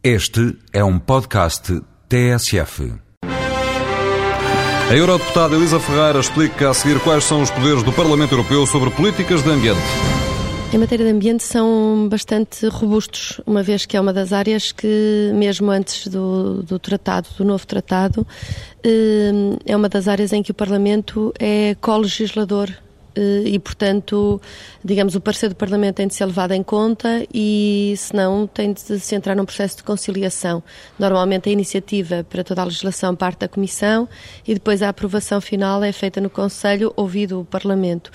Este é um podcast TSF. A eurodeputada Elisa Ferreira explica a seguir quais são os poderes do Parlamento Europeu sobre políticas de ambiente. Em matéria de ambiente são bastante robustos, uma vez que é uma das áreas que, mesmo antes do, do tratado, do novo tratado, eh, é uma das áreas em que o Parlamento é co-legislador e, portanto, digamos, o parecer do Parlamento tem de ser levado em conta e, se não, tem de se entrar num processo de conciliação. Normalmente a iniciativa para toda a legislação parte da Comissão e depois a aprovação final é feita no Conselho, ouvido o Parlamento.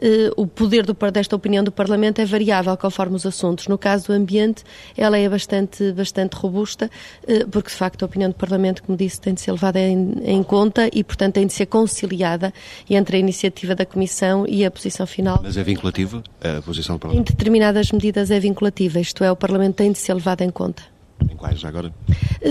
Eh, o poder do, desta opinião do Parlamento é variável conforme os assuntos. No caso do ambiente, ela é bastante, bastante robusta, eh, porque de facto a opinião do Parlamento, como disse, tem de ser levada em, em conta e, portanto, tem de ser conciliada entre a iniciativa da Comissão e a posição final. Mas é vinculativa a posição do Parlamento? Em determinadas medidas é vinculativa, isto é, o Parlamento tem de ser levado em conta. Em quais agora?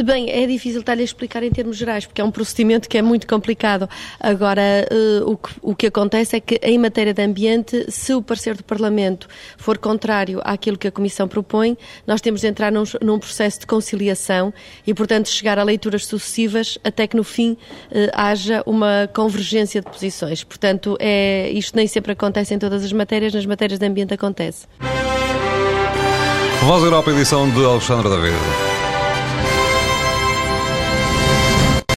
Bem, é difícil estar-lhe a explicar em termos gerais, porque é um procedimento que é muito complicado. Agora, uh, o, que, o que acontece é que, em matéria de ambiente, se o parecer do Parlamento for contrário àquilo que a Comissão propõe, nós temos de entrar num, num processo de conciliação e, portanto, chegar a leituras sucessivas até que, no fim, uh, haja uma convergência de posições. Portanto, é, isto nem sempre acontece em todas as matérias, nas matérias de ambiente acontece. Voz Europa, edição de Alexandre David.